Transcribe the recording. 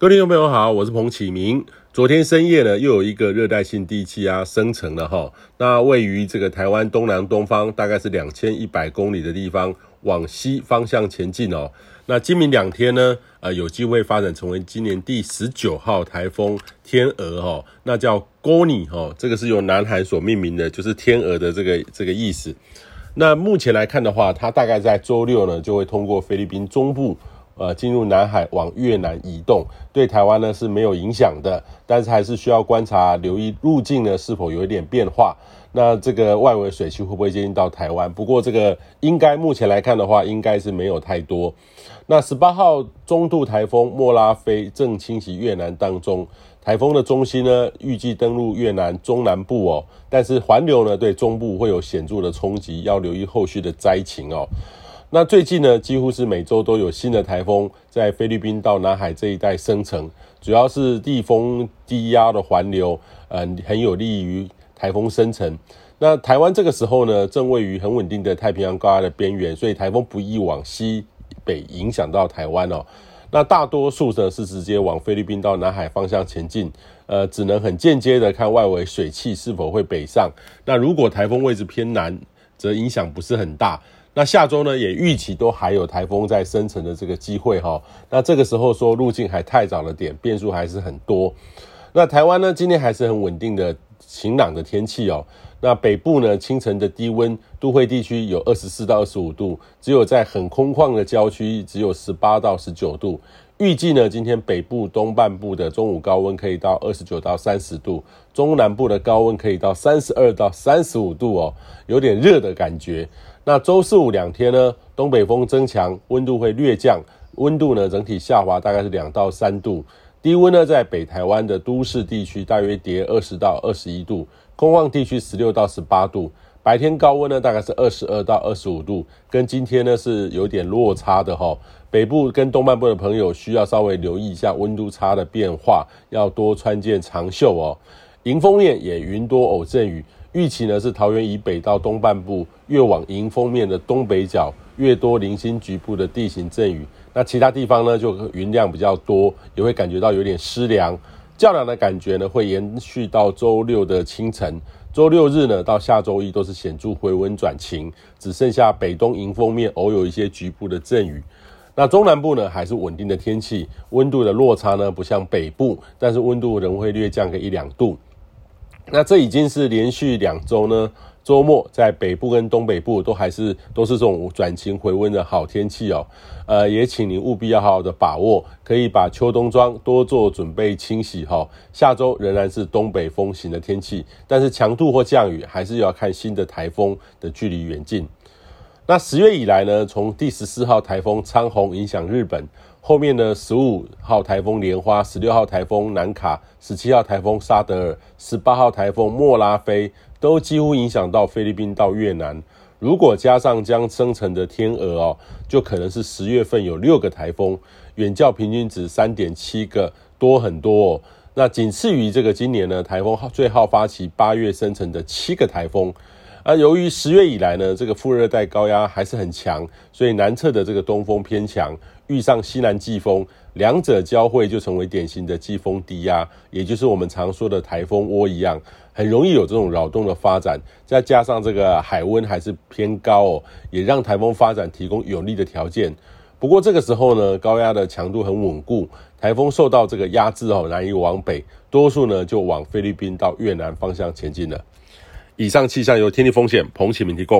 各位听众朋友好，我是彭启明。昨天深夜呢，又有一个热带性低气压生成了哈，那位于这个台湾东南东方大概是两千一百公里的地方，往西方向前进哦。那今明两天呢，呃，有机会发展成为今年第十九号台风天鹅哈，那叫 Goni 哈，这个是由南韩所命名的，就是天鹅的这个这个意思。那目前来看的话，它大概在周六呢就会通过菲律宾中部。呃，进入南海往越南移动，对台湾呢是没有影响的，但是还是需要观察，留意路径呢是否有一点变化。那这个外围水汽会不会接近到台湾？不过这个应该目前来看的话，应该是没有太多。那十八号中度台风莫拉菲正侵袭越南当中，台风的中心呢预计登陆越南中南部哦，但是环流呢对中部会有显著的冲击，要留意后续的灾情哦。那最近呢，几乎是每周都有新的台风在菲律宾到南海这一带生成，主要是地风低压的环流，嗯，很有利于台风生成。那台湾这个时候呢，正位于很稳定的太平洋高压的边缘，所以台风不易往西北影响到台湾哦。那大多数呢是直接往菲律宾到南海方向前进，呃，只能很间接的看外围水汽是否会北上。那如果台风位置偏南，则影响不是很大。那下周呢，也预期都还有台风在生成的这个机会哈。那这个时候说路径还太早了点，变数还是很多。那台湾呢，今天还是很稳定的晴朗的天气哦。那北部呢，清晨的低温，都会地区有二十四到二十五度，只有在很空旷的郊区只有十八到十九度。预计呢，今天北部东半部的中午高温可以到二十九到三十度，中南部的高温可以到三十二到三十五度哦，有点热的感觉。那周四五两天呢，东北风增强，温度会略降，温度呢整体下滑大概是两到三度，低温呢在北台湾的都市地区大约跌二十到二十一度，空旷地区十六到十八度。白天高温呢，大概是二十二到二十五度，跟今天呢是有点落差的哈。北部跟东半部的朋友需要稍微留意一下温度差的变化，要多穿件长袖哦。迎风面也云多偶阵雨，预期呢是桃园以北到东半部，越往迎风面的东北角越多零星局部的地形阵雨。那其他地方呢就云量比较多，也会感觉到有点湿凉，较凉的感觉呢会延续到周六的清晨。周六日呢，到下周一都是显著回温转晴，只剩下北东迎风面偶有一些局部的阵雨。那中南部呢，还是稳定的天气，温度的落差呢不像北部，但是温度仍会略降个一两度。那这已经是连续两周呢。周末在北部跟东北部都还是都是这种转晴回温的好天气哦，呃，也请您务必要好好的把握，可以把秋冬装多做准备清洗哈。下周仍然是东北风型的天气，但是强度或降雨还是要看新的台风的距离远近。那十月以来呢，从第十四号台风仓鸿影响日本，后面呢十五号台风莲花、十六号台风南卡、十七号台风沙德尔、十八号台风莫拉菲。都几乎影响到菲律宾到越南，如果加上将生成的天鹅哦，就可能是十月份有六个台风，远较平均值三点七个多很多。那仅次于这个今年呢，台风最好发起八月生成的七个台风。而由于十月以来呢，这个副热带高压还是很强，所以南侧的这个东风偏强，遇上西南季风，两者交汇就成为典型的季风低压，也就是我们常说的台风窝一样。很容易有这种扰动的发展，再加上这个海温还是偏高哦，也让台风发展提供有利的条件。不过这个时候呢，高压的强度很稳固，台风受到这个压制哦，难以往北，多数呢就往菲律宾到越南方向前进了。以上气象由天地风险彭启明提供。